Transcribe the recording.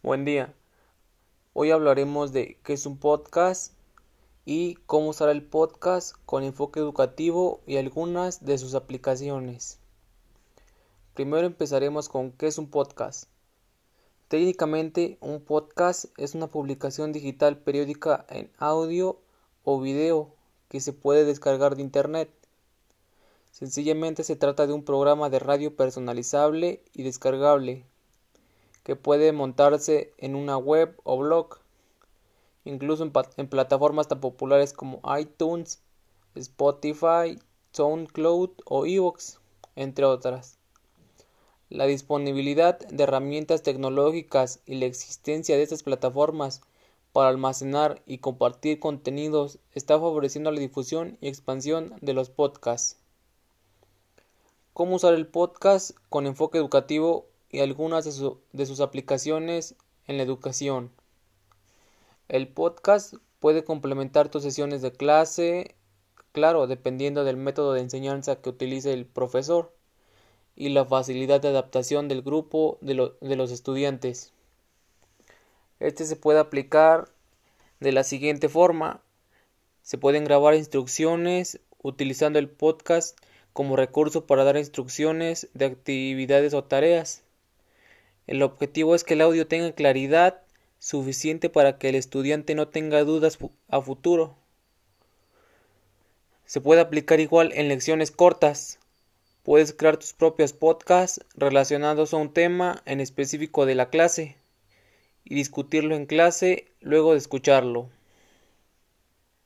Buen día. Hoy hablaremos de qué es un podcast y cómo usar el podcast con enfoque educativo y algunas de sus aplicaciones. Primero empezaremos con qué es un podcast. Técnicamente, un podcast es una publicación digital periódica en audio o video que se puede descargar de Internet. Sencillamente se trata de un programa de radio personalizable y descargable que puede montarse en una web o blog, incluso en, plataformas tan populares como iTunes, Spotify, SoundCloud o Evox, entre otras. La disponibilidad de herramientas tecnológicas y la existencia de estas plataformas para almacenar y compartir contenidos está favoreciendo la difusión y expansión de los podcasts. ¿Cómo usar el podcast con enfoque educativo y algunas de, sus aplicaciones en la educación. El podcast puede complementar tus sesiones de clase, claro, dependiendo del método de enseñanza que utilice el profesor y la facilidad de adaptación del grupo de, los estudiantes. Este se puede aplicar de la siguiente forma. Se pueden grabar instrucciones utilizando el podcast como recurso para dar instrucciones de actividades o tareas. El objetivo es que el audio tenga claridad suficiente para que el estudiante no tenga dudas a futuro. Se puede aplicar igual en lecciones cortas. Puedes crear tus propios podcasts relacionados a un tema en específico de la clase y discutirlo en clase luego de escucharlo.